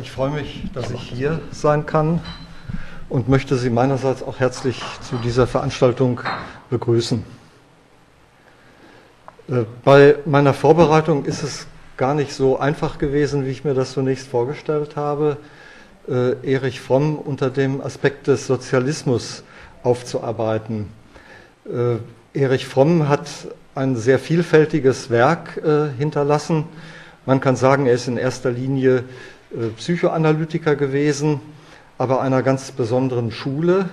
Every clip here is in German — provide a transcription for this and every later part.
ich freue mich, dass ich hier sein kann und möchte Sie meinerseits auch herzlich zu dieser Veranstaltung begrüßen. Äh, bei meiner Vorbereitung ist es gar nicht so einfach gewesen, wie ich mir das zunächst vorgestellt habe, äh, Erich Fromm unter dem Aspekt des Sozialismus aufzuarbeiten. Äh, Erich Fromm hat ein sehr vielfältiges Werk hinterlassen. Man kann sagen, er ist in erster Linie Psychoanalytiker gewesen, aber einer ganz besonderen Schule.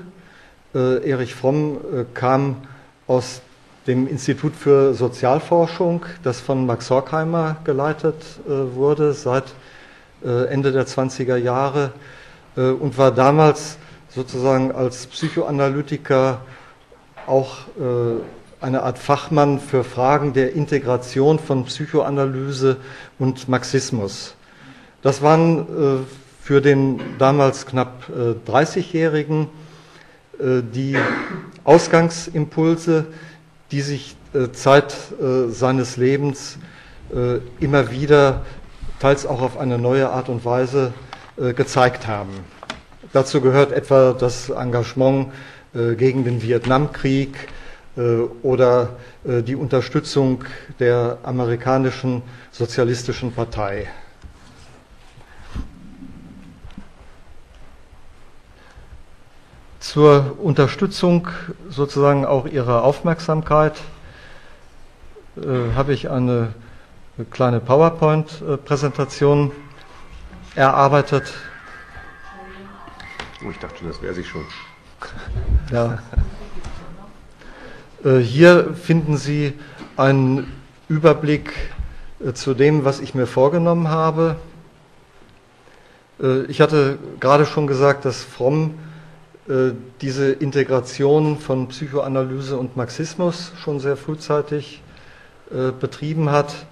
Erich Fromm kam aus dem Institut für Sozialforschung, das von Max Horkheimer geleitet äh, wurde seit äh, Ende der 20er Jahre äh, und war damals sozusagen als Psychoanalytiker auch äh, eine Art Fachmann für Fragen der Integration von Psychoanalyse und Marxismus. Das waren äh, für den damals knapp 30-Jährigen äh, die Ausgangsimpulse, die sich äh, Zeit äh, seines Lebens äh, immer wieder, teils auch auf eine neue Art und Weise, äh, gezeigt haben. Dazu gehört etwa das Engagement äh, gegen den Vietnamkrieg äh, oder die Unterstützung der amerikanischen sozialistischen Partei. Zur Unterstützung sozusagen auch Ihrer Aufmerksamkeit äh, habe ich eine kleine PowerPoint-Präsentation erarbeitet. Oh, ich dachte schon, das wäre sie schon. Ja. Äh, hier finden Sie einen Überblick äh, zu dem, was ich mir vorgenommen habe. Äh, ich hatte gerade schon gesagt, dass Fromm diese Integration von Psychoanalyse und Marxismus schon sehr frühzeitig äh, betrieben hat.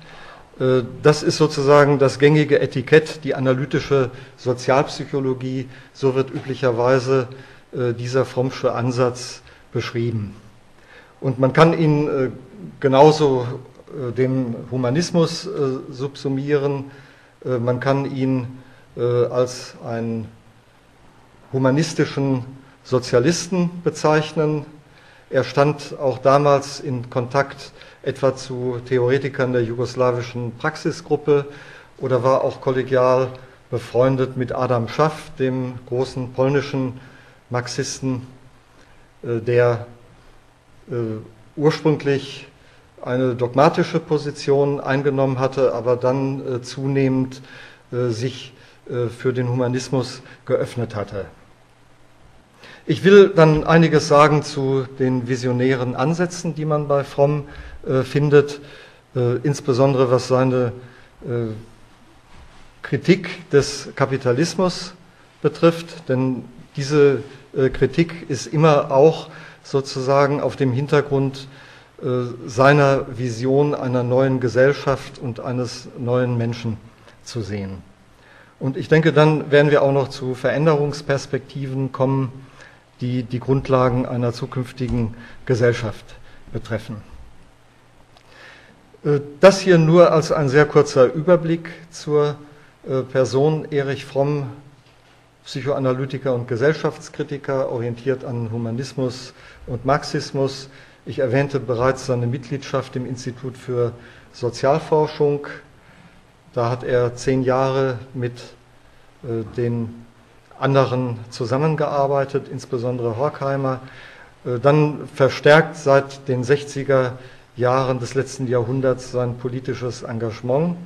Äh, das ist sozusagen das gängige Etikett, die analytische Sozialpsychologie. So wird üblicherweise dieser Frommsche Ansatz beschrieben. Und man kann ihn genauso dem Humanismus subsumieren. Man kann ihn als einen humanistischen Sozialisten bezeichnen. Er stand auch damals in Kontakt etwa zu Theoretikern der jugoslawischen Praxisgruppe oder war auch kollegial befreundet mit Adam Schaff, dem großen polnischen Marxisten, äh, der äh, ursprünglich eine dogmatische Position eingenommen hatte, aber dann äh, zunehmend sich für den Humanismus geöffnet hatte. Ich will dann einiges sagen zu den visionären Ansätzen, die man bei Fromm äh, findet, äh, insbesondere was seine äh, Kritik des Kapitalismus betrifft, denn diese äh, Kritik ist immer auch sozusagen auf dem Hintergrund äh, seiner Vision einer neuen Gesellschaft und eines neuen Menschen zu sehen. Und ich denke, dann werden wir auch noch zu Veränderungsperspektiven kommen, die die Grundlagen einer zukünftigen Gesellschaft betreffen. Äh, das hier nur als ein sehr kurzer Überblick zur äh, Person Erich Fromm, Psychoanalytiker und Gesellschaftskritiker, orientiert an Humanismus und Marxismus. Ich erwähnte bereits seine Mitgliedschaft im Institut für Sozialforschung. Da hat er zehn Jahre mit äh, den anderen zusammengearbeitet, insbesondere Horkheimer. Äh, dann verstärkt seit den 60er Jahren des letzten Jahrhunderts sein politisches Engagement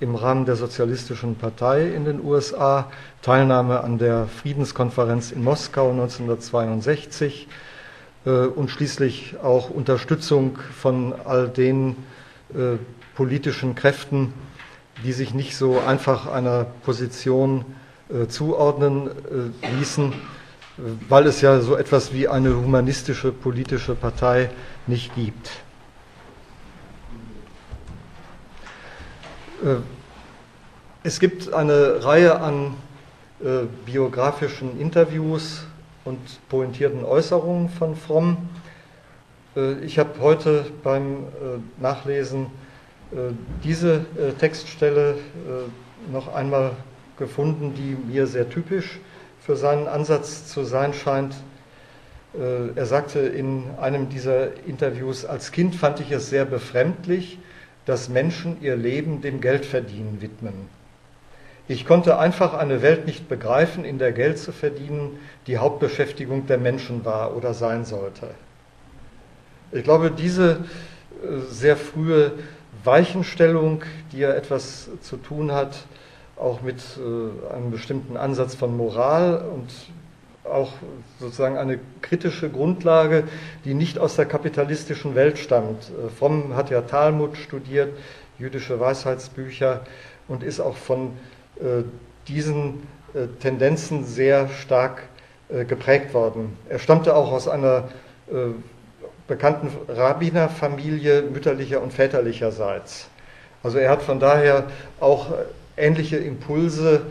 im Rahmen der Sozialistischen Partei in den USA, Teilnahme an der Friedenskonferenz in Moskau 1962 äh, und schließlich auch Unterstützung von all den äh, politischen Kräften, die sich nicht so einfach einer Position äh, zuordnen äh, ließen, weil es ja so etwas wie eine humanistische politische Partei nicht gibt. Äh, es gibt eine Reihe an biografischen Interviews und pointierten Äußerungen von Fromm. Ich habe heute beim Nachlesen diese Textstelle noch einmal gefunden, die mir sehr typisch für seinen Ansatz zu sein scheint. Äh, er sagte in einem dieser Interviews, als Kind fand ich es sehr befremdlich, dass Menschen ihr Leben dem Geldverdienen widmen. Ich konnte einfach eine Welt nicht begreifen, in der Geld zu verdienen die Hauptbeschäftigung der Menschen war oder sein sollte. Ich glaube, diese äh, sehr frühe Weichenstellung, die ja etwas zu tun hat, auch mit äh, einem bestimmten Ansatz von Moral und auch sozusagen eine kritische Grundlage, die nicht aus der kapitalistischen Welt stammt. Äh, Fromm hat ja Talmud studiert, jüdische Weisheitsbücher und ist auch von äh, diesen Tendenzen sehr stark geprägt worden. Er stammte auch aus einer bekannten Rabbinerfamilie mütterlicher und väterlicherseits. Also er hat von daher auch ähnliche Impulse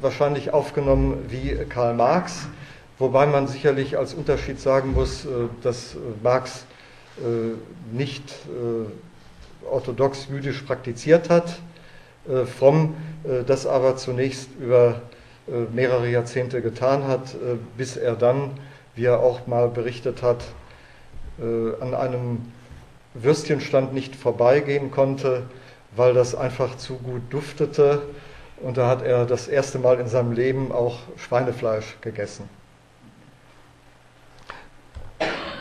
wahrscheinlich aufgenommen wie Karl Marx. Wobei man sicherlich als Unterschied sagen muss, äh, dass äh, Marx äh, nicht orthodox jüdisch praktiziert hat, Fromm das aber zunächst über mehrere Jahrzehnte getan hat, bis er dann, wie er auch mal berichtet hat, an einem Würstchenstand nicht vorbeigehen konnte, weil das einfach zu gut duftete. Und da hat er das erste Mal in seinem Leben auch Schweinefleisch gegessen.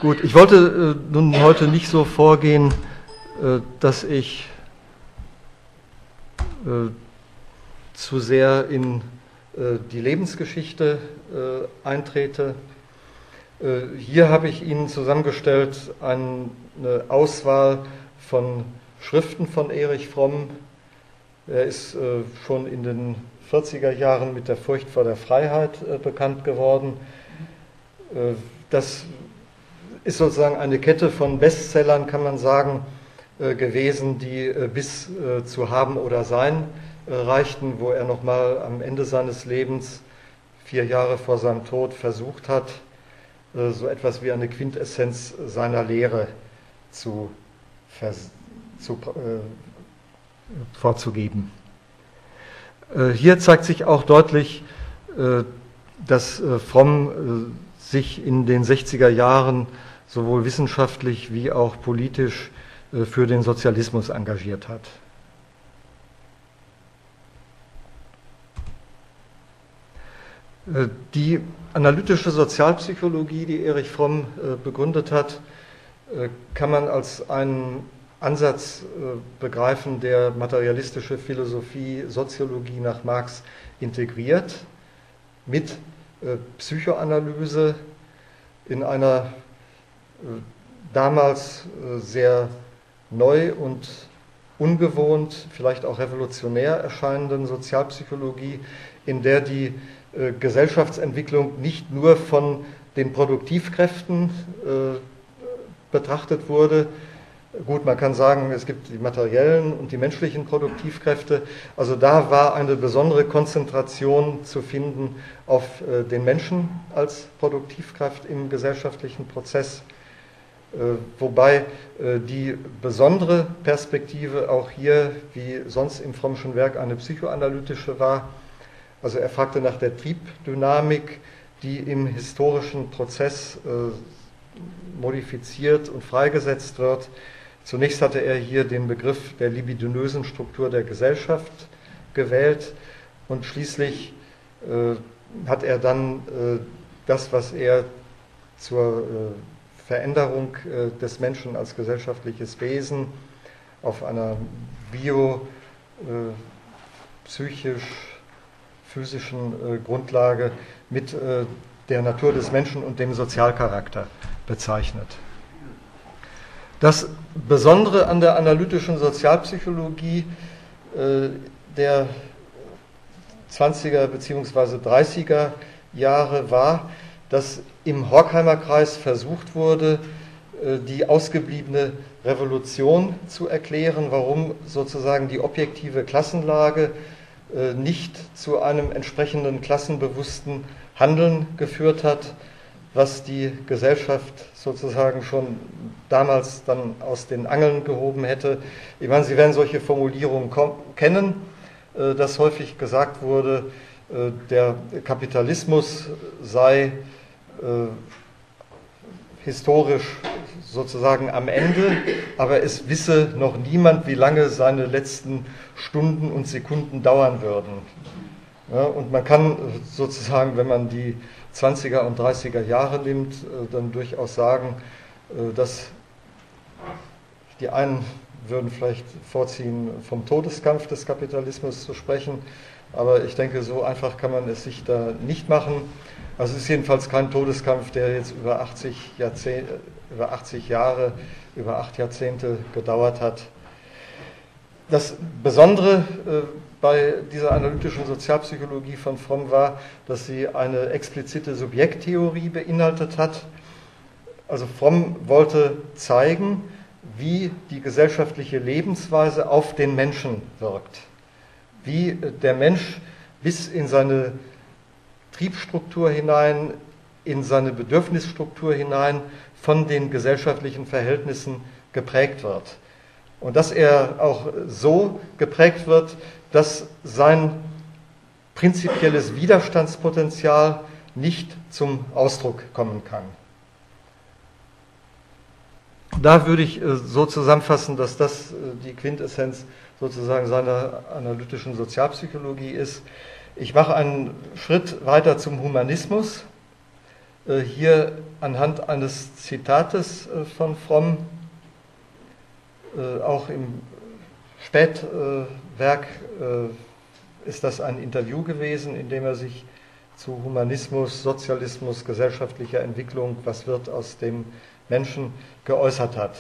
Gut, ich wollte äh, nun heute nicht so vorgehen, äh, dass ich äh, zu sehr in äh, die Lebensgeschichte äh, eintrete. Äh, hier habe ich Ihnen zusammengestellt eine Auswahl von Schriften von Erich Fromm. Er ist schon in den 40er Jahren mit der Furcht vor der Freiheit bekannt geworden. Das ist sozusagen eine Kette von Bestsellern, kann man sagen, äh, gewesen, die äh, bis äh, zu Haben oder Sein reichten, wo er nochmal am Ende seines Lebens, vier Jahre vor seinem Tod, versucht hat, so etwas wie eine Quintessenz seiner Lehre zu, zu, vorzugeben. Hier zeigt sich auch deutlich, dass Fromm sich in den 60er Jahren sowohl wissenschaftlich wie auch politisch äh, für den Sozialismus engagiert hat. Äh, die analytische Sozialpsychologie, die Erich Fromm äh, begründet hat, kann man als einen Ansatz begreifen, der materialistische Philosophie, Soziologie nach Marx integriert, mit Psychoanalyse in einer damals äh, sehr neu und ungewohnt, vielleicht auch revolutionär erscheinenden Sozialpsychologie, in der die äh, Gesellschaftsentwicklung nicht nur von den Produktivkräften äh, betrachtet wurde. Gut, man kann sagen, es gibt die materiellen und die menschlichen Produktivkräfte. Also da war eine besondere Konzentration zu finden auf den Menschen als Produktivkraft im gesellschaftlichen Prozess. Äh, wobei äh, die besondere Perspektive auch hier, wie sonst im Frommschen Werk, eine psychoanalytische war. Also er fragte nach der Triebdynamik, die im historischen Prozess äh, modifiziert und freigesetzt wird. Zunächst hatte er hier den Begriff der libidinösen Struktur der Gesellschaft gewählt und schließlich hat er dann das, was er zur Veränderung äh, des Menschen als gesellschaftliches Wesen auf einer bio, äh, psychisch, physischen äh, Grundlage mit der Natur des Menschen und dem Sozialcharakter bezeichnet. Das Besondere an der analytischen Sozialpsychologie der 20er bzw. 30er Jahre war, dass im Horkheimer Kreis versucht wurde, äh, die ausgebliebene Revolution zu erklären, warum sozusagen die objektive Klassenlage äh, nicht zu einem entsprechenden klassenbewussten Handeln geführt hat, was die Gesellschaft sozusagen schon damals dann aus den Angeln gehoben hätte. Ich meine, Sie werden solche Formulierungen kennen. dass häufig gesagt wurde, der Kapitalismus sei historisch sozusagen am Ende, aber es wisse noch niemand, wie lange seine letzten Stunden und Sekunden dauern würden. Ja, und man kann sozusagen, wenn man die 20er und 30er Jahre nimmt, äh, dann durchaus sagen, äh, dass die einen würden vielleicht vorziehen, vom Todeskampf des Kapitalismus zu sprechen, aber ich denke, so einfach kann man es sich da nicht machen. Also es ist jedenfalls kein Todeskampf, der jetzt über 80, Jahrzehnte, über 80 Jahre, über acht Jahrzehnte gedauert hat. Das Besondere äh, bei dieser analytischen Sozialpsychologie von Fromm war, dass sie eine explizite Subjekttheorie beinhaltet hat. Also Fromm wollte zeigen, wie die gesellschaftliche Lebensweise auf den Menschen wirkt, wie der Mensch bis in seine Triebstruktur hinein, in seine Bedürfnisstruktur hinein von den gesellschaftlichen Verhältnissen geprägt wird. Und dass er auch so geprägt wird, dass sein prinzipielles Widerstandspotenzial nicht zum Ausdruck kommen kann. Da würde ich äh, so zusammenfassen, dass das äh, die Quintessenz sozusagen seiner analytischen Sozialpsychologie ist. Ich mache einen Schritt weiter zum Humanismus. Äh, hier anhand eines Zitates von Fromm, äh, auch im Spätwerk ist das ein Interview gewesen, in dem er sich zu Humanismus, Sozialismus, gesellschaftlicher Entwicklung, was wird aus dem Menschen geäußert hat.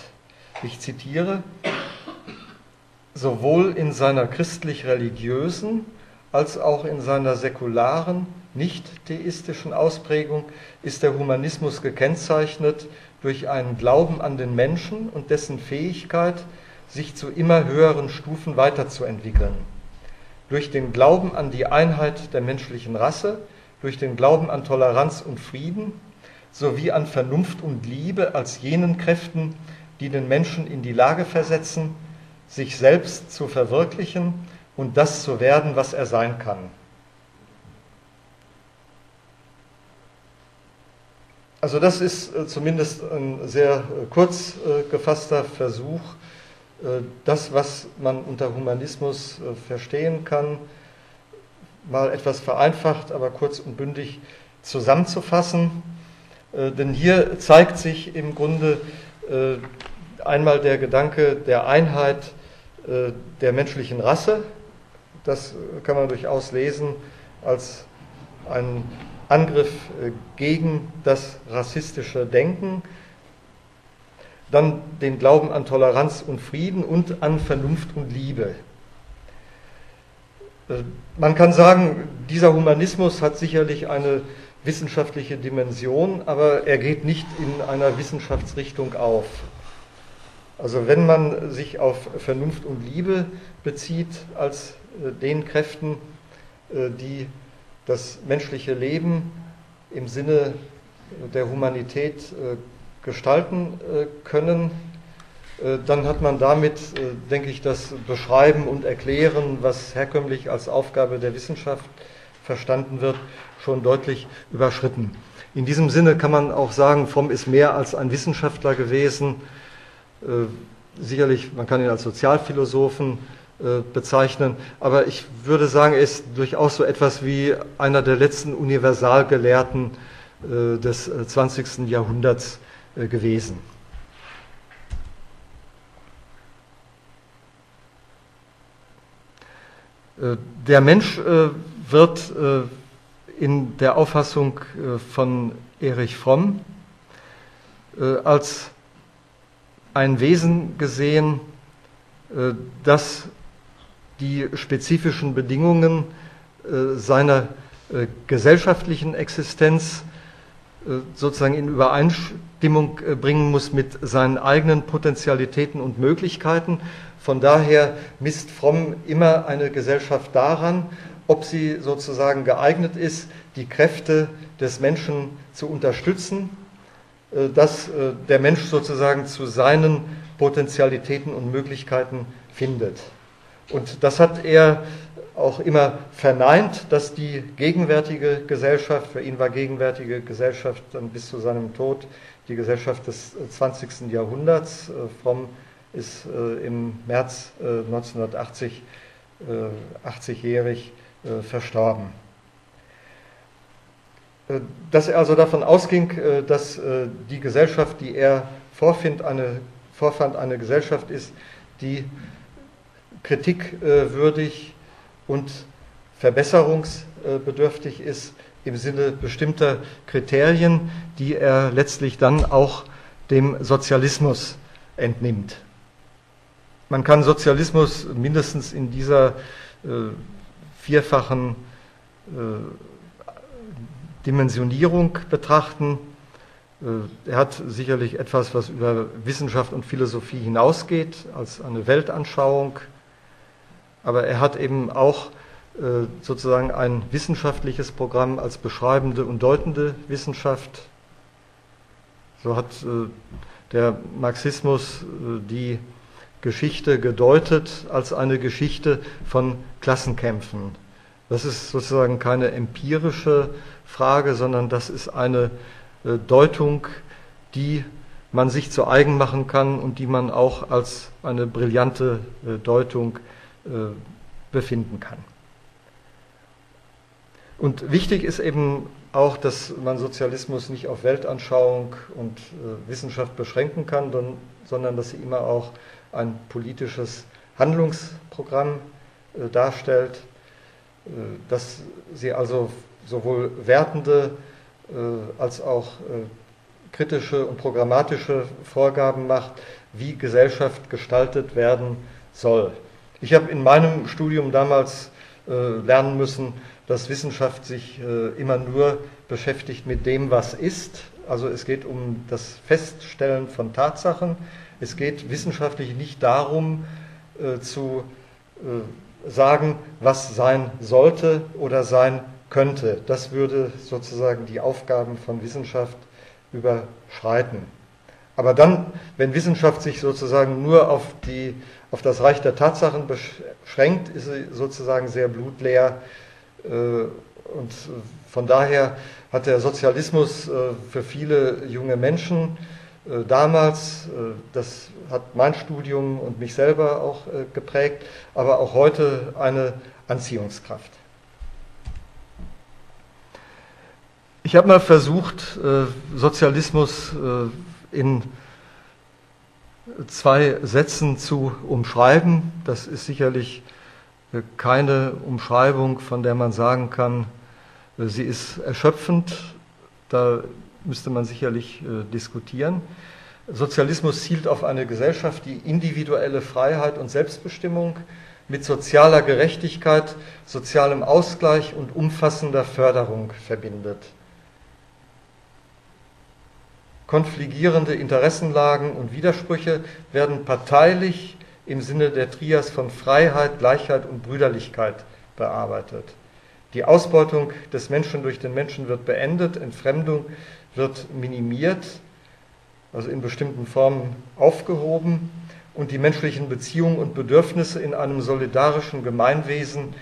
Ich zitiere, sowohl in seiner christlich-religiösen als auch in seiner säkularen, nicht theistischen Ausprägung ist der Humanismus gekennzeichnet durch einen Glauben an den Menschen und dessen Fähigkeit, sich zu immer höheren Stufen weiterzuentwickeln. Durch den Glauben an die Einheit der menschlichen Rasse, durch den Glauben an Toleranz und Frieden sowie an Vernunft und Liebe als jenen Kräften, die den Menschen in die Lage versetzen, sich selbst zu verwirklichen und das zu werden, was er sein kann. Also das ist äh, zumindest ein sehr äh, kurz äh, gefasster Versuch, das, was man unter Humanismus verstehen kann, mal etwas vereinfacht, aber kurz und bündig zusammenzufassen. Denn hier zeigt sich im Grunde einmal der Gedanke der Einheit der menschlichen Rasse, das kann man durchaus lesen als einen Angriff äh, gegen das rassistische Denken, dann den Glauben an Toleranz und Frieden und an Vernunft und Liebe. Äh, man kann sagen, dieser Humanismus hat sicherlich eine wissenschaftliche Dimension, aber er geht nicht in einer Wissenschaftsrichtung auf. Also wenn man sich auf Vernunft und Liebe bezieht als äh, den Kräften, die das menschliche Leben im Sinne der Humanität äh, gestalten können, dann hat man damit, denke ich, das Beschreiben und Erklären, was herkömmlich als Aufgabe der Wissenschaft verstanden wird, schon deutlich überschritten. In diesem Sinne kann man auch sagen, Fromm ist mehr als ein Wissenschaftler gewesen. Sicherlich, man kann ihn als Sozialphilosophen äh, bezeichnen. Aber ich würde sagen, er ist durchaus so etwas wie einer der letzten Universalgelehrten äh, des 20. Äh, Jahrhunderts gewesen. Der Mensch wird in der Auffassung von Erich Fromm als ein Wesen gesehen, das die spezifischen Bedingungen äh, seiner äh, gesellschaftlichen Existenz äh, sozusagen in Übereinstimmung bringen muss mit seinen eigenen Potentialitäten und Möglichkeiten. Von daher misst Fromm immer eine Gesellschaft daran, ob sie sozusagen geeignet ist, die Kräfte des Menschen zu unterstützen, dass der Mensch sozusagen zu seinen Potentialitäten und Möglichkeiten findet. Und das hat er auch immer verneint, dass die gegenwärtige Gesellschaft, für ihn war gegenwärtige Gesellschaft dann bis zu seinem Tod die Gesellschaft des 20. Jahrhunderts. Äh, Fromm ist äh, im März 1980 80-jährig verstorben. Dass er also davon ausging, dass die Gesellschaft, die er vorfand, eine Gesellschaft ist, die kritikwürdig und verbesserungsbedürftig ist im Sinne bestimmter Kriterien, die er letztlich dann auch dem Sozialismus entnimmt. Man kann Sozialismus mindestens in dieser äh, vierfachen äh, Dimensionierung betrachten. Äh, er hat sicherlich etwas, was über Wissenschaft und Philosophie hinausgeht, als eine Weltanschauung, aber er hat eben auch äh, sozusagen ein wissenschaftliches Programm als beschreibende und deutende Wissenschaft. So hat äh, der Marxismus äh, die Geschichte gedeutet als eine Geschichte von Klassenkämpfen. Das ist sozusagen keine empirische Frage, sondern das ist eine Deutung, die man sich zu eigen machen kann und die man auch als eine brillante Deutung äh, befinden kann. Und wichtig ist eben auch, dass man Sozialismus nicht auf Weltanschauung und äh, Wissenschaft beschränken kann, sondern dass sie immer auch ein politisches Handlungsprogramm äh, darstellt, dass sie also sowohl wertende als auch kritische und programmatische Vorgaben macht, wie Gesellschaft gestaltet werden soll. Ich habe in meinem Studium damals äh, lernen müssen, dass Wissenschaft sich äh, immer nur beschäftigt mit dem, was ist. Also es geht um das Feststellen von Tatsachen. Es geht wissenschaftlich nicht darum äh, zu sagen, was sein sollte oder sein könnte. Das würde sozusagen die Aufgaben von Wissenschaft überschreiten. Aber dann, wenn Wissenschaft sich sozusagen nur auf die auf das Reich der Tatsachen beschränkt, ist sie sozusagen sehr blutleer. Äh, und von daher hat der Sozialismus äh, für viele junge Menschen äh, damals, das hat mein Studium und mich selber auch geprägt, aber auch heute eine Anziehungskraft. Ich habe mal versucht, Sozialismus in zwei Sätzen zu umschreiben. Das ist sicherlich äh, keine Umschreibung, von der man sagen kann, äh, sie ist erschöpfend. Da müsste man sicherlich äh, diskutieren. Sozialismus zielt auf eine Gesellschaft, die individuelle Freiheit und Selbstbestimmung mit sozialer Gerechtigkeit, sozialem Ausgleich und umfassender Förderung verbindet konfligierende Interessenlagen und Widersprüche werden parteilich im Sinne der Trias von Freiheit, Gleichheit und Brüderlichkeit bearbeitet. Die Ausbeutung des Menschen durch den Menschen wird beendet, Entfremdung wird minimiert, also in bestimmten Formen aufgehoben und die menschlichen Beziehungen und Bedürfnisse in einem solidarischen Gemeinwesen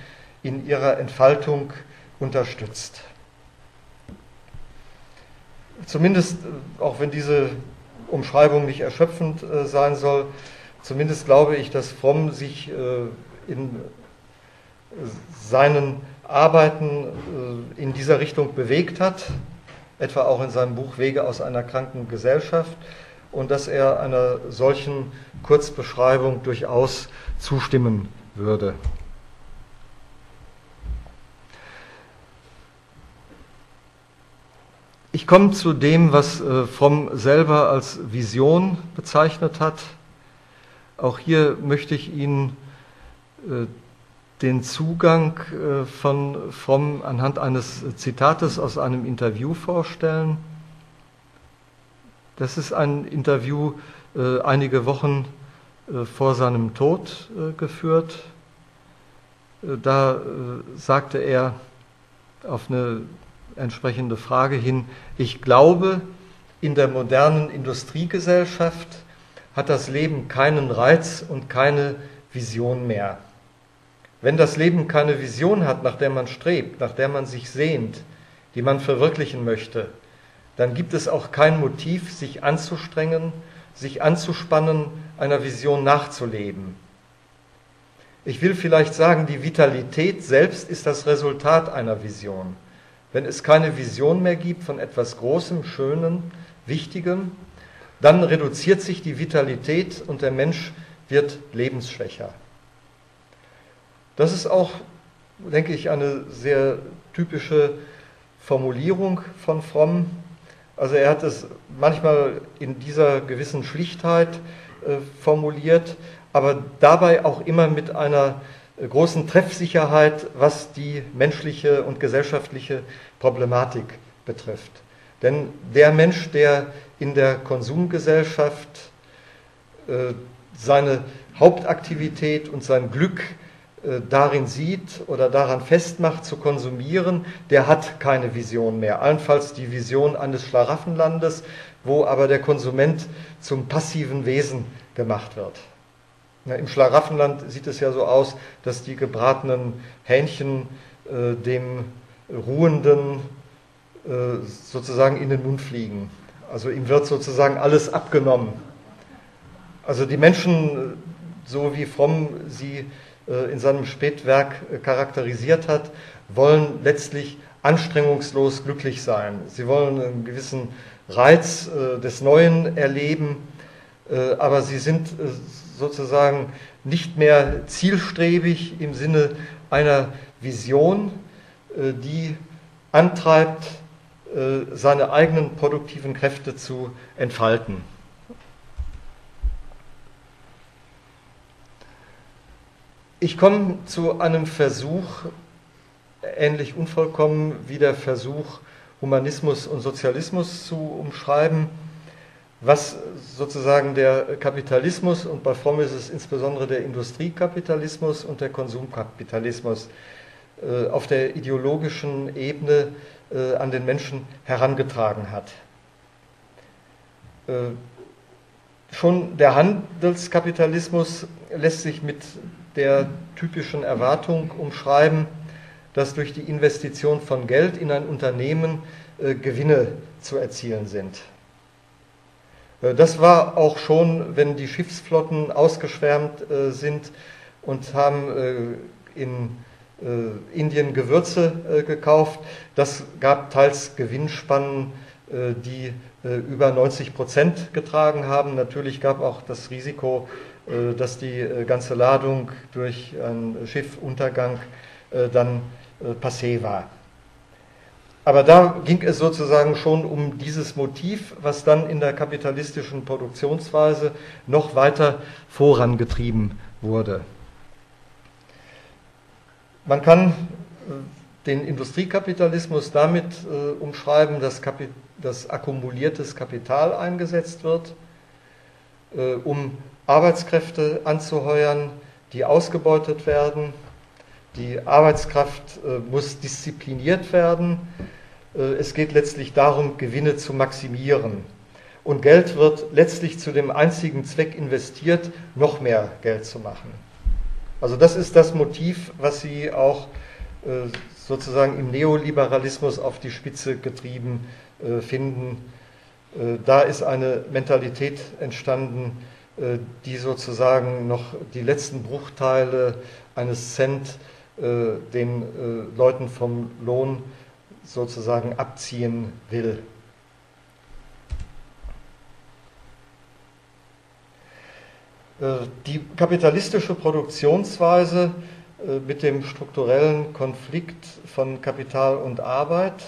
in ihrer Entfaltung unterstützt zumindest, äh, auch wenn diese Umschreibung nicht erschöpfend äh, sein soll, zumindest glaube ich, dass Fromm sich äh, in seinen Arbeiten in dieser Richtung bewegt hat, etwa auch in seinem Buch Wege aus einer kranken Gesellschaft, und dass er einer solchen Kurzbeschreibung durchaus zustimmen würde. Ich komme zu dem, was äh, Fromm selber als Vision bezeichnet hat. Auch hier möchte ich Ihnen äh, den Zugang äh, von Fromm anhand eines Zitates aus einem Interview vorstellen. Das ist ein Interview einige Wochen vor seinem Tod geführt. Da sagte er auf eine entsprechende Frage hin. Ich glaube, in der modernen Industriegesellschaft hat das Leben keinen Reiz und keine Vision mehr. Wenn das Leben keine Vision hat, nach der man strebt, nach der man sich sehnt, die man verwirklichen möchte, dann gibt es auch kein Motiv, sich anzustrengen, sich anzuspannen, einer Vision nachzuleben. Ich will vielleicht sagen, die Vitalität selbst ist das Resultat einer Vision. Wenn es keine Vision mehr gibt von etwas Großem, Schönem, Wichtigem, dann reduziert sich die Vitalität und der Mensch wird lebensschwächer. Das ist auch, denke ich, eine sehr typische Formulierung von Fromm. Also er hat es manchmal in dieser gewissen Schlichtheit äh, formuliert, aber dabei auch immer mit einer großen Treffsicherheit, was die menschliche und gesellschaftliche Problematik betrifft. Denn der Mensch, der in der Konsumgesellschaft äh, seine Hauptaktivität und sein Glück äh, darin sieht oder daran festmacht, zu konsumieren, der hat keine Vision mehr. Allenfalls die Vision eines Schlaraffenlandes, wo aber der Konsument zum passiven Wesen gemacht wird. Im Schlaraffenland sieht es ja so aus, dass die gebratenen Hähnchen äh, dem Ruhenden äh, sozusagen in den Mund fliegen. Also ihm wird sozusagen alles abgenommen. Also die Menschen, so wie Fromm sie äh, in seinem Spätwerk äh, charakterisiert hat, wollen letztlich anstrengungslos glücklich sein. Sie wollen einen gewissen Reiz äh, des Neuen erleben, aber sie sind sozusagen nicht mehr zielstrebig im Sinne einer Vision, die antreibt, seine eigenen produktiven Kräfte zu entfalten. Ich komme zu einem Versuch, ähnlich unvollkommen wie der Versuch, Humanismus und Sozialismus zu umschreiben, was sozusagen der Kapitalismus und bei Fromm ist es insbesondere der Industriekapitalismus und der Konsumkapitalismus äh, auf der ideologischen Ebene äh, an den Menschen herangetragen hat. Äh, schon der Handelskapitalismus lässt sich mit der typischen Erwartung umschreiben, dass durch die Investition von Geld in ein Unternehmen Gewinne zu erzielen sind. Äh, das war auch schon, wenn die Schiffsflotten ausgeschwärmt äh, sind und haben äh, in Indien Gewürze gekauft. Das gab teils Gewinnspannen, die über 90 Prozent getragen haben. Natürlich gab auch das Risiko, dass die ganze Ladung durch einen Schiffuntergang dann passé war. Aber da ging es sozusagen schon um dieses Motiv, was dann in der kapitalistischen Produktionsweise noch weiter vorangetrieben wurde. Man kann den Industriekapitalismus damit umschreiben, dass, dass akkumuliertes Kapital eingesetzt wird, um Arbeitskräfte anzuheuern, die ausgebeutet werden. Die Arbeitskraft äh, muss diszipliniert werden. Äh, es geht letztlich darum, Gewinne zu maximieren. Und Geld wird letztlich zu dem einzigen Zweck investiert, noch mehr Geld zu machen. Also das ist das Motiv, was Sie auch äh, sozusagen im Neoliberalismus auf die Spitze getrieben finden. Da ist eine Mentalität entstanden, die sozusagen noch die letzten Bruchteile eines Cent den äh, Leuten vom Lohn sozusagen abziehen will. Die kapitalistische Produktionsweise mit dem strukturellen Konflikt von Kapital und Arbeit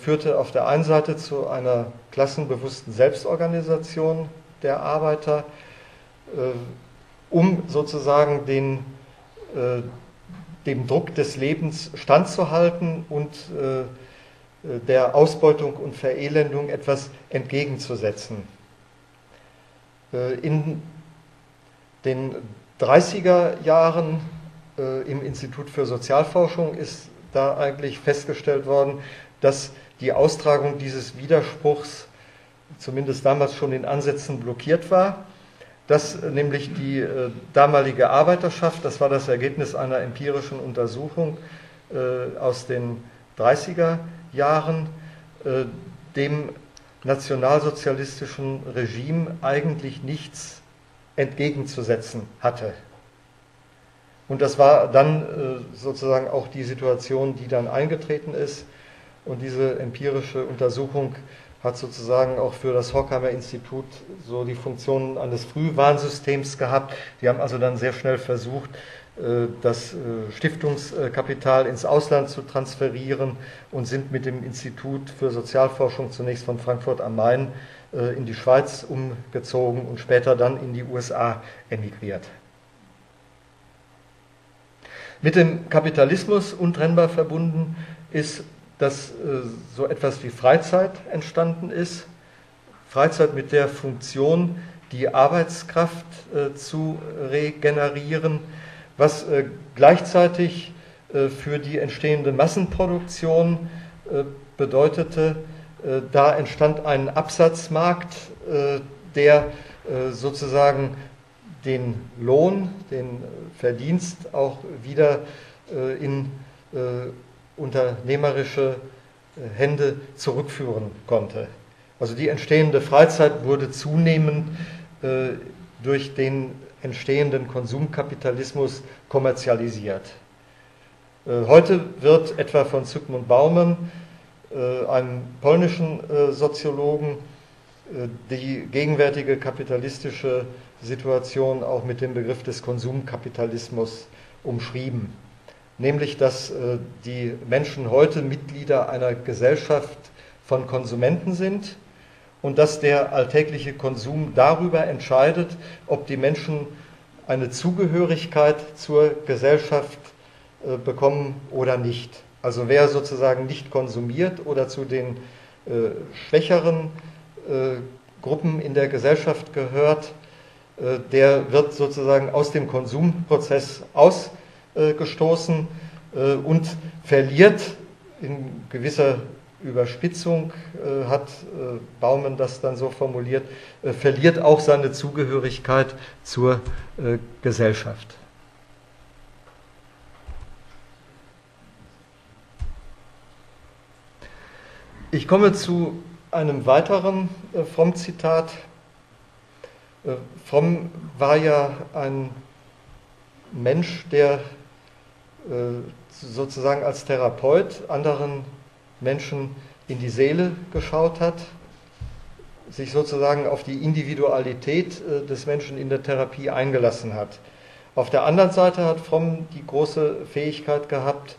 führte auf der einen Seite zu einer klassenbewussten Selbstorganisation der Arbeiter, äh, um sozusagen den, äh, dem Druck des Lebens standzuhalten und äh, der Ausbeutung und Verelendung etwas entgegenzusetzen. In den 30er Jahren im Institut für Sozialforschung ist da eigentlich festgestellt worden, dass die Austragung dieses Widerspruchs zumindest damals schon in Ansätzen blockiert war. Dass nämlich die äh, damalige Arbeiterschaft, das war das Ergebnis einer empirischen Untersuchung äh, aus den 30er Jahren, äh, dem nationalsozialistischen Regime eigentlich nichts entgegenzusetzen hatte. Und das war dann äh, sozusagen auch die Situation, die dann eingetreten ist. Und diese empirische Untersuchung hat sozusagen auch für das Horkheimer Institut so die Funktion eines Frühwarnsystems gehabt. Die haben also dann sehr schnell versucht, äh, das äh, Stiftungskapital ins Ausland zu transferieren und sind mit dem Institut für Sozialforschung zunächst von Frankfurt am Main äh, in die Schweiz umgezogen und später dann in die USA emigriert. Mit dem Kapitalismus untrennbar verbunden ist dass äh, so etwas wie Freizeit entstanden ist. Freizeit mit der Funktion, die Arbeitskraft äh, zu regenerieren, was äh, gleichzeitig für die entstehende Massenproduktion bedeutete, da entstand ein Absatzmarkt, der sozusagen den Lohn, den Verdienst auch wieder in unternehmerische äh, Hände zurückführen konnte. Also die entstehende Freizeit wurde zunehmend äh, durch den entstehenden Konsumkapitalismus kommerzialisiert. Äh, heute wird etwa von Zygmunt Baumann, einem polnischen Soziologen, die gegenwärtige kapitalistische Situation auch mit dem Begriff des Konsumkapitalismus umschrieben nämlich dass äh, die Menschen heute Mitglieder einer Gesellschaft von Konsumenten sind und dass der alltägliche Konsum darüber entscheidet, ob die Menschen eine Zugehörigkeit zur Gesellschaft äh, bekommen oder nicht. Also wer sozusagen nicht konsumiert oder zu den äh, schwächeren Gruppen in der Gesellschaft gehört, der wird sozusagen aus dem Konsumprozess aus gestoßen äh, und verliert in gewisser Überspitzung, äh, hat äh, Baumann das dann so formuliert, verliert auch seine Zugehörigkeit zur Gesellschaft. Ich komme zu einem weiteren Fromm-Zitat. Fromm war ja ein Mensch, der äh, sozusagen als Therapeut anderen Menschen in die Seele geschaut hat, sich sozusagen auf die Individualität äh, des Menschen in der Therapie eingelassen hat. Auf der anderen Seite hat Fromm die große Fähigkeit gehabt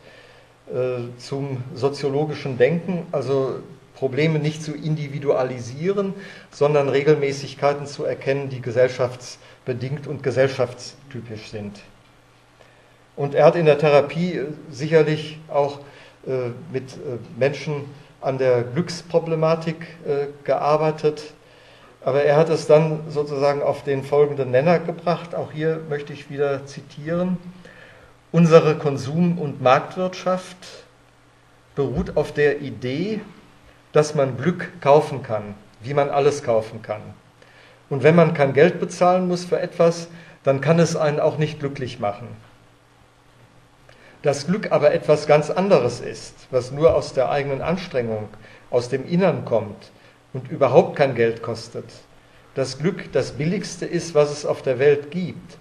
äh, zum soziologischen Denken, also Probleme nicht zu individualisieren, sondern Regelmäßigkeiten zu erkennen, die gesellschaftsbedingt und gesellschaftstypisch sind. Und er hat in der Therapie äh, sicherlich auch äh, mit äh, Menschen an der Glücksproblematik gearbeitet. Aber er hat es dann sozusagen auf den folgenden Nenner gebracht. Auch hier möchte ich wieder zitieren. Unsere Konsum- und Marktwirtschaft beruht auf der Idee, dass man Glück kaufen kann, wie man alles kaufen kann. Und wenn man kein Geld bezahlen muss für etwas, dann kann es einen auch nicht glücklich machen. Das Glück aber etwas ganz anderes ist, was nur aus der eigenen Anstrengung, aus dem Innern kommt und überhaupt kein Geld kostet. Das Glück das Billigste ist, was es auf der Welt gibt.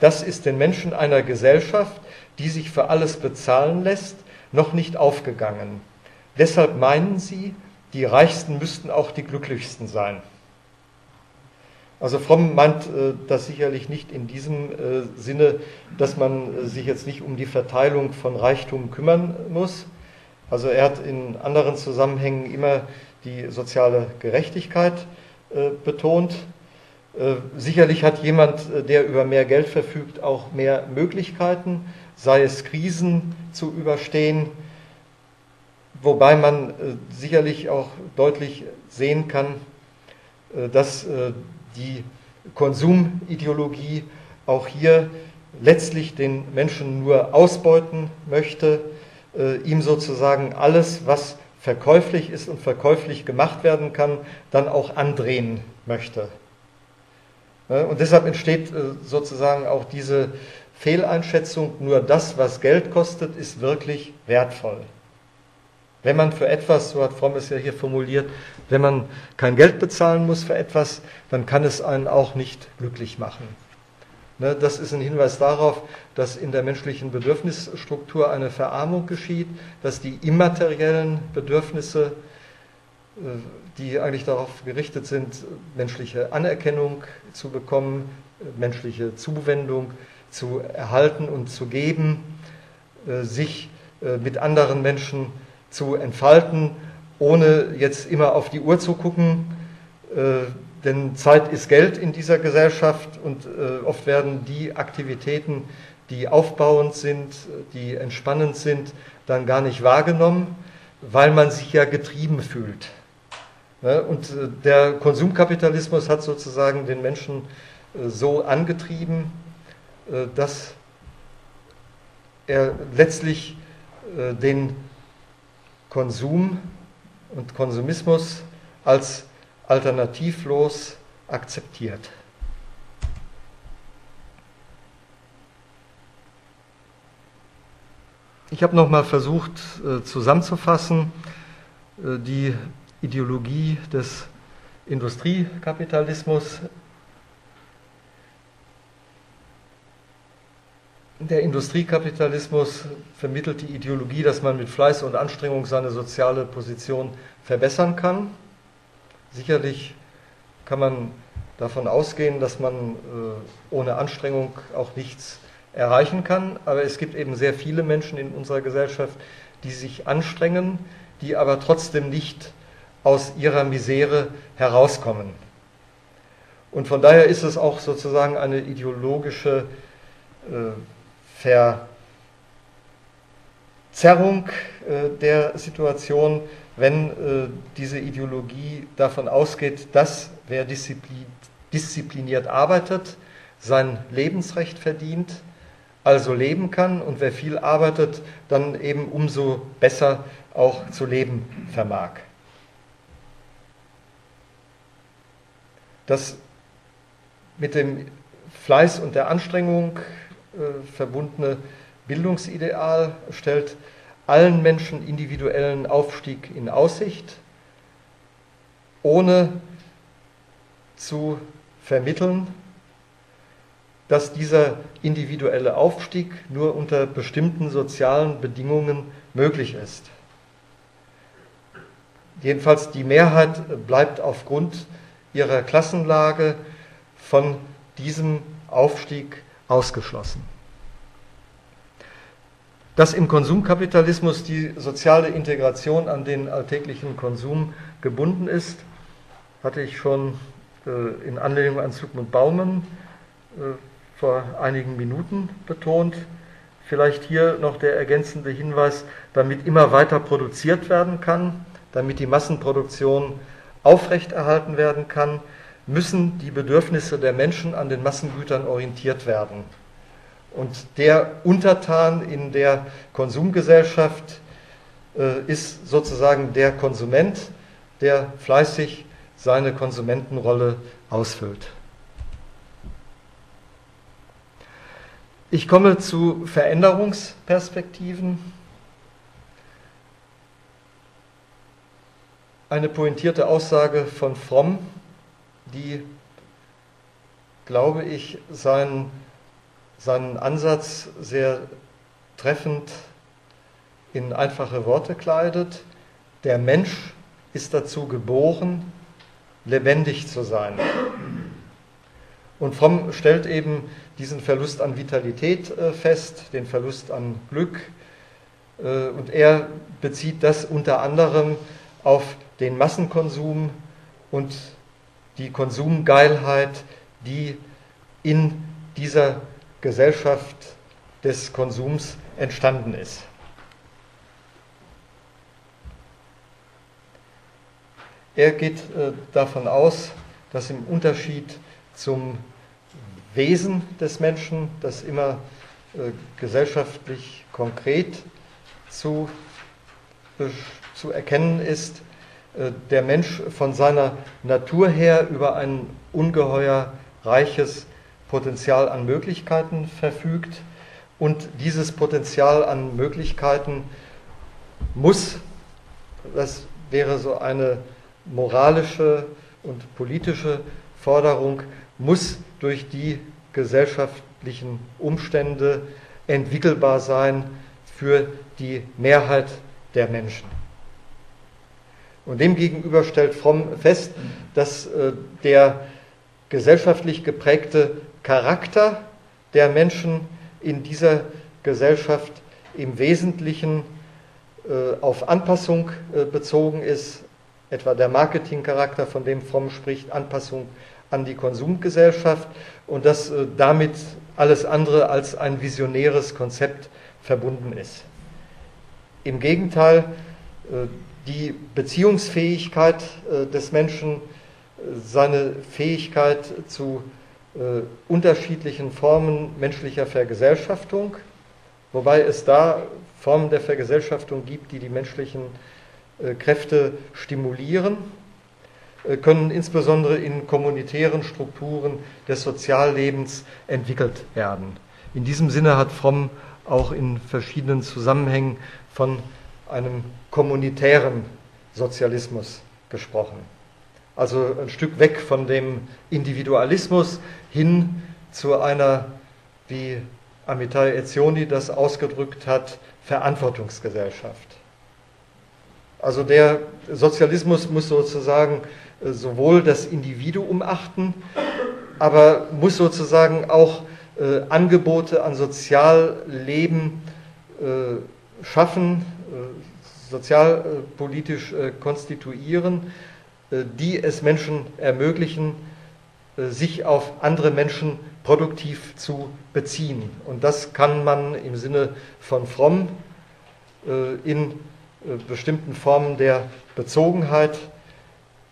Das ist den Menschen einer Gesellschaft, die sich für alles bezahlen lässt, noch nicht aufgegangen. Deshalb meinen sie, die Reichsten müssten auch die Glücklichsten sein. Also Fromm meint äh, das sicherlich nicht in diesem äh, Sinne, dass man äh, sich jetzt nicht um die Verteilung von Reichtum kümmern muss. Also er hat in anderen Zusammenhängen immer die soziale Gerechtigkeit betont. Sicherlich hat jemand, der über mehr Geld verfügt, auch mehr Möglichkeiten, sei es Krisen zu überstehen, wobei man sicherlich auch deutlich sehen kann, dass die Konsumideologie auch hier letztlich den Menschen nur ausbeuten möchte, äh, ihm sozusagen alles, was verkäuflich ist und verkäuflich gemacht werden kann, dann auch andrehen möchte. Und deshalb entsteht sozusagen auch diese Fehleinschätzung, nur das, was Geld kostet, ist wirklich wertvoll. Wenn man für etwas, so hat Fromm es ja hier formuliert, wenn man kein Geld bezahlen muss für etwas, dann kann es einen auch nicht glücklich machen. Ne, das ist ein Hinweis darauf, dass in der menschlichen Bedürfnisstruktur eine Verarmung geschieht, dass die immateriellen Bedürfnisse, äh, die eigentlich darauf gerichtet sind, menschliche Anerkennung zu bekommen, menschliche Zuwendung zu erhalten und zu geben, äh, sich äh, mit anderen Menschen zu entfalten, ohne jetzt immer auf die Uhr zu gucken, denn Zeit ist Geld in dieser Gesellschaft und äh, oft werden die Aktivitäten, die aufbauend sind, die entspannend sind, dann gar nicht wahrgenommen, weil man sich ja getrieben fühlt. Ne? Und äh, der Konsumkapitalismus hat sozusagen den Menschen äh, so angetrieben, äh, dass er letztlich äh, den Konsum und Konsumismus als alternativlos akzeptiert. Ich habe nochmal versucht äh, zusammenzufassen äh, die Ideologie des Industriekapitalismus. Der Industriekapitalismus vermittelt die Ideologie, dass man mit Fleiß und Anstrengung seine soziale Position verbessern kann. Sicherlich kann man davon ausgehen, dass man äh, ohne Anstrengung auch nichts erreichen kann, aber es gibt eben sehr viele Menschen in unserer Gesellschaft, die sich anstrengen, die aber trotzdem nicht aus ihrer Misere herauskommen. Und von daher ist es auch sozusagen eine ideologische äh, Verzerrung äh, der Situation, wenn äh, diese Ideologie davon ausgeht, dass wer disziplin, diszipliniert arbeitet, sein Lebensrecht verdient, also leben kann und wer viel arbeitet, dann eben umso besser auch zu leben vermag. Das mit dem Fleiß und der Anstrengung verbundene Bildungsideal stellt allen Menschen individuellen Aufstieg in Aussicht, ohne zu vermitteln, dass dieser individuelle Aufstieg nur unter bestimmten sozialen Bedingungen möglich ist. Jedenfalls die Mehrheit bleibt aufgrund ihrer Klassenlage von diesem Aufstieg ausgeschlossen. Dass im Konsumkapitalismus die soziale Integration an den alltäglichen Konsum gebunden ist, hatte ich schon äh, in Anlehnung an Zygmunt Baumann äh, vor einigen Minuten betont. Vielleicht hier noch der ergänzende Hinweis, damit immer weiter produziert werden kann, damit die Massenproduktion aufrechterhalten werden kann, müssen die Bedürfnisse der Menschen an den Massengütern orientiert werden. Und der Untertan in der Konsumgesellschaft äh, ist sozusagen der Konsument, der fleißig seine Konsumentenrolle ausfüllt. Ich komme zu Veränderungsperspektiven. Eine pointierte Aussage von Fromm, die, glaube ich, seinen seinen Ansatz sehr treffend in einfache Worte kleidet. Der Mensch ist dazu geboren, lebendig zu sein. Und Fromm stellt eben diesen Verlust an Vitalität äh, fest, den Verlust an Glück. Äh, und er bezieht das unter anderem auf den Massenkonsum und die Konsumgeilheit, die in dieser Gesellschaft des Konsums entstanden ist. Er geht äh, davon aus, dass im Unterschied zum Wesen des Menschen, das immer äh, gesellschaftlich konkret zu, zu erkennen ist, der Mensch von seiner Natur her über ein ungeheuer reiches Potenzial an Möglichkeiten verfügt und dieses Potenzial an Möglichkeiten muss, das wäre so eine moralische und politische Forderung, muss durch die gesellschaftlichen Umstände entwickelbar sein für die Mehrheit der Menschen. Und demgegenüber stellt Fromm fest, dass äh, der gesellschaftlich geprägte Charakter der Menschen in dieser Gesellschaft im Wesentlichen äh, auf Anpassung äh, bezogen ist, etwa der Marketingcharakter, von dem Fromm spricht, Anpassung an die Konsumgesellschaft und dass damit alles andere als ein visionäres Konzept verbunden ist. Im Gegenteil, die Beziehungsfähigkeit des Menschen, seine Fähigkeit zu unterschiedlichen Formen menschlicher Vergesellschaftung, wobei es da Formen der Vergesellschaftung gibt, die die menschlichen äh, Kräfte stimulieren, äh, können insbesondere in kommunitären Strukturen des Soziallebens entwickelt werden. In diesem Sinne hat Fromm auch in verschiedenen Zusammenhängen von einem kommunitären Sozialismus gesprochen. Also ein Stück weg von dem Individualismus hin zu einer, wie Amitai Etzioni das ausgedrückt hat, Verantwortungsgesellschaft. Also der Sozialismus muss sozusagen äh, sowohl das Individuum achten, aber muss sozusagen auch äh, Angebote an Sozialleben äh, schaffen, sozialpolitisch äh, konstituieren, äh, die es Menschen ermöglichen, sich auf andere Menschen produktiv zu beziehen. Und das kann man im Sinne von Fromm in äh, bestimmten Formen der Bezogenheit,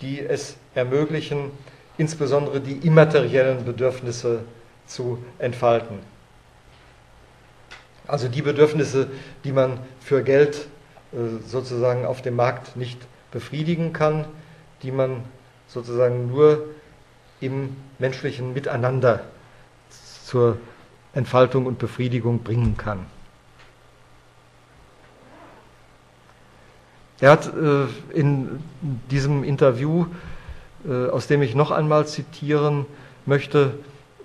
die es ermöglichen, insbesondere die immateriellen Bedürfnisse zu entfalten. Also die Bedürfnisse, die man für Geld äh, sozusagen auf dem Markt nicht befriedigen kann, die man sozusagen nur im menschlichen Miteinander zur Entfaltung und Befriedigung bringen kann. Er hat äh, in diesem Interview, äh, aus dem ich noch einmal zitieren möchte,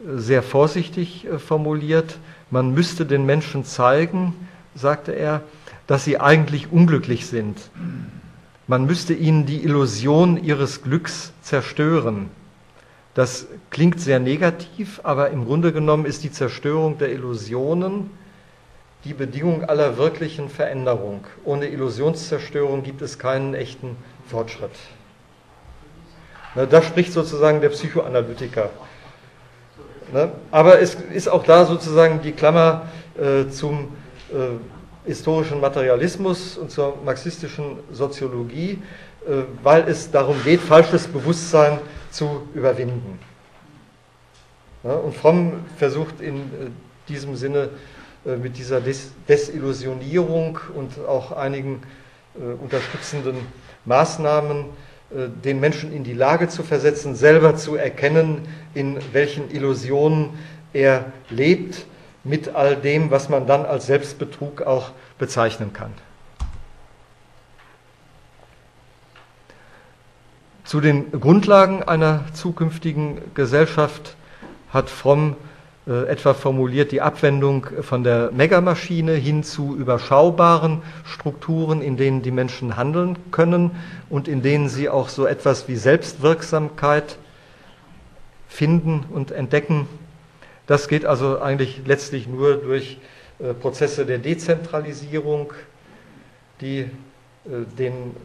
sehr vorsichtig formuliert, man müsste den Menschen zeigen, sagte er, dass sie eigentlich unglücklich sind. Man müsste ihnen die Illusion ihres Glücks zerstören. Das klingt sehr negativ, aber im Grunde genommen ist die Zerstörung der Illusionen die Bedingung aller wirklichen Veränderung. Ohne Illusionszerstörung gibt es keinen echten Fortschritt. Da spricht sozusagen der Psychoanalytiker. Ne? Aber es ist auch da sozusagen die Klammer äh, zum äh, historischen Materialismus und zur marxistischen Soziologie, äh, weil es darum geht, falsches Bewusstsein zu überwinden. Und Fromm versucht in diesem Sinne äh, mit dieser Des Desillusionierung und auch einigen äh, unterstützenden Maßnahmen äh, den Menschen in die Lage zu versetzen, selber zu erkennen, in welchen Illusionen er lebt, mit all dem, was man dann als Selbstbetrug auch bezeichnen kann. Zu den Grundlagen einer zukünftigen Gesellschaft hat Fromm äh, etwa formuliert die Abwendung von der Megamaschine hin zu überschaubaren Strukturen, in denen die Menschen handeln können und in denen sie auch so etwas wie Selbstwirksamkeit finden und entdecken. Das geht also eigentlich letztlich nur durch äh, Prozesse der Dezentralisierung, die äh, den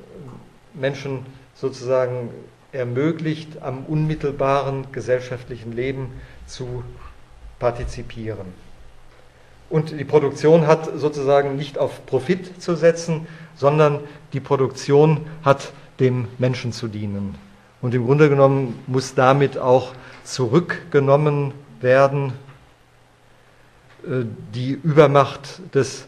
Menschen sozusagen ermöglicht, am unmittelbaren gesellschaftlichen Leben zu partizipieren. Und die Produktion hat sozusagen nicht auf Profit zu setzen, sondern die Produktion hat dem Menschen zu dienen. Und im Grunde genommen muss damit auch zurückgenommen werden äh, die Übermacht des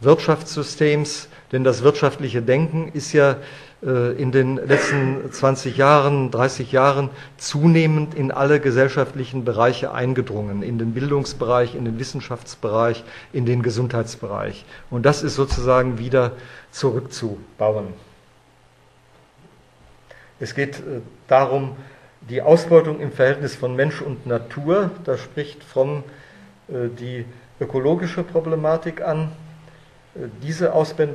Wirtschaftssystems, denn das wirtschaftliche Denken ist ja in den letzten 20 Jahren, 30 Jahren zunehmend in alle gesellschaftlichen Bereiche eingedrungen, in den Bildungsbereich, in den Wissenschaftsbereich, in den Gesundheitsbereich. Und das ist sozusagen wieder zurückzubauen. Es geht äh, darum, die Ausbeutung im Verhältnis von Mensch und Natur, da spricht Fromm äh, die ökologische Problematik an. Diese Ausbeutung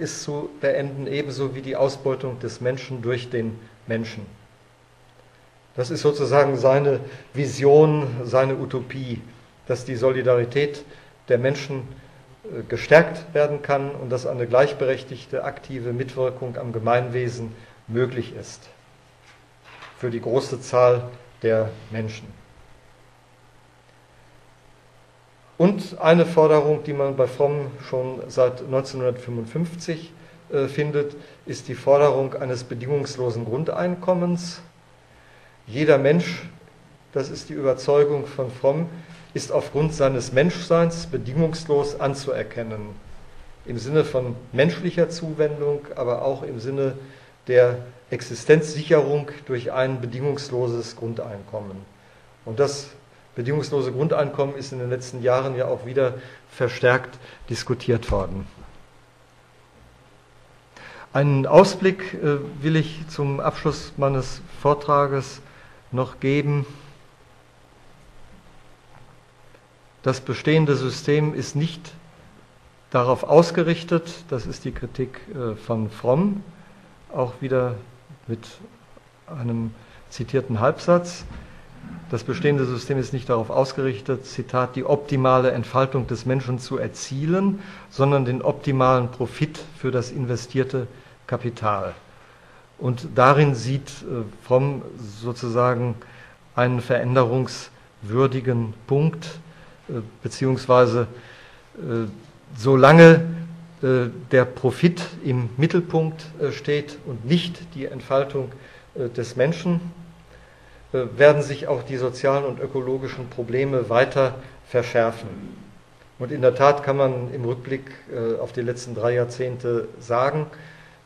ist zu beenden, ebenso wie die Ausbeutung des Menschen durch den Menschen. Das ist sozusagen seine Vision, seine Utopie, dass die Solidarität der Menschen äh, gestärkt werden kann und dass eine gleichberechtigte, aktive Mitwirkung am Gemeinwesen möglich ist für die große Zahl der Menschen. Und eine Forderung, die man bei Fromm schon seit 1955 äh, findet, ist die Forderung eines bedingungslosen Grundeinkommens. Jeder Mensch, das ist die Überzeugung von Fromm, ist aufgrund seines Menschseins bedingungslos anzuerkennen. Im Sinne von menschlicher Zuwendung, aber auch im Sinne der Existenzsicherung durch ein bedingungsloses Grundeinkommen. Und das bedingungslose Grundeinkommen ist in den letzten Jahren ja auch wieder verstärkt diskutiert worden. Einen Ausblick äh, will ich zum Abschluss meines Vortrages noch geben. Das bestehende System ist nicht darauf ausgerichtet, das ist die Kritik äh, von Fromm, auch wieder mit einem zitierten Halbsatz, das bestehende System ist nicht darauf ausgerichtet, Zitat, die optimale Entfaltung des Menschen zu erzielen, sondern den optimalen Profit für das investierte Kapital. Und darin sieht äh, Fromm sozusagen einen veränderungswürdigen Punkt, äh, beziehungsweise äh, solange der Profit im Mittelpunkt steht und nicht die Entfaltung des Menschen, werden sich auch die sozialen und ökologischen Probleme weiter verschärfen. Und in der Tat kann man im Rückblick äh, auf die letzten drei Jahrzehnte sagen,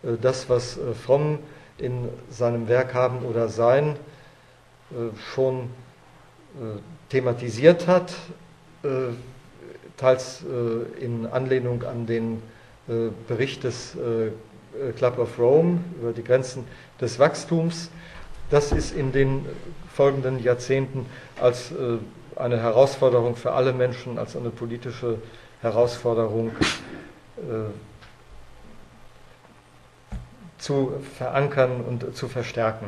äh, das, was Fromm in seinem Werk haben oder sein schon thematisiert hat, teils in Anlehnung an den Bericht des Club of Rome über die Grenzen des Wachstums, das ist in den folgenden Jahrzehnten als äh, eine Herausforderung für alle Menschen, als eine politische Herausforderung äh, zu verankern und zu verstärken.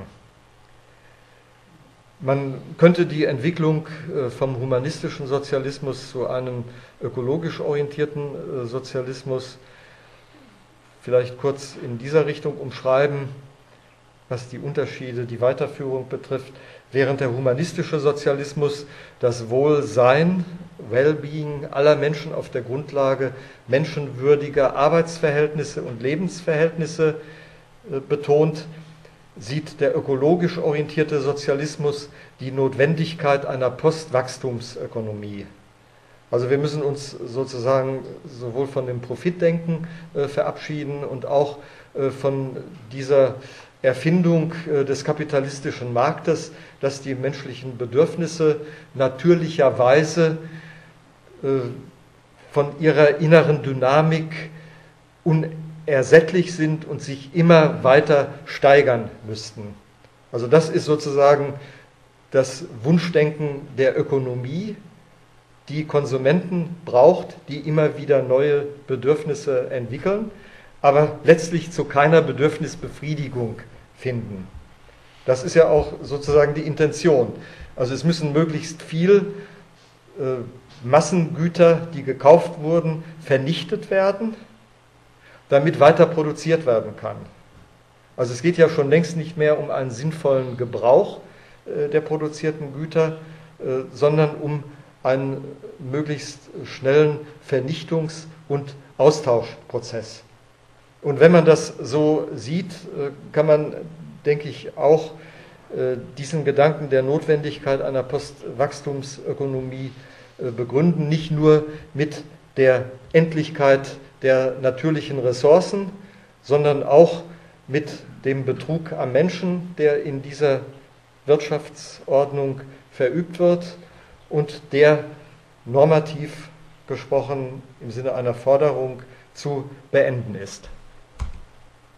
Man könnte die Entwicklung äh, vom humanistischen Sozialismus zu einem ökologisch orientierten Sozialismus vielleicht kurz in dieser Richtung umschreiben was die Unterschiede, die Weiterführung betrifft, während der humanistische Sozialismus das Wohlsein, Wellbeing aller Menschen auf der Grundlage menschenwürdiger Arbeitsverhältnisse und Lebensverhältnisse äh, betont, sieht der ökologisch orientierte Sozialismus die Notwendigkeit einer Postwachstumsökonomie. Also wir müssen uns sozusagen sowohl von dem Profitdenken äh, verabschieden und auch äh, von dieser Erfindung äh, des kapitalistischen Marktes, dass die menschlichen Bedürfnisse natürlicherweise äh, von ihrer inneren Dynamik unersättlich sind und sich immer weiter steigern müssten. Also das ist sozusagen das Wunschdenken der Ökonomie, die Konsumenten braucht, die immer wieder neue Bedürfnisse entwickeln aber letztlich zu keiner Bedürfnisbefriedigung finden. Das ist ja auch sozusagen die Intention. Also es müssen möglichst viel äh, Massengüter, die gekauft wurden, vernichtet werden, damit weiter produziert werden kann. Also es geht ja schon längst nicht mehr um einen sinnvollen Gebrauch äh, der produzierten Güter, äh, sondern um einen möglichst schnellen Vernichtungs- und Austauschprozess. Und wenn man das so sieht, äh, kann man, denke ich, auch äh, diesen Gedanken der Notwendigkeit einer Postwachstumsökonomie äh, begründen, nicht nur mit der Endlichkeit der natürlichen Ressourcen, sondern auch mit dem Betrug am Menschen, der in dieser Wirtschaftsordnung verübt wird und der normativ gesprochen im Sinne einer Forderung zu beenden ist.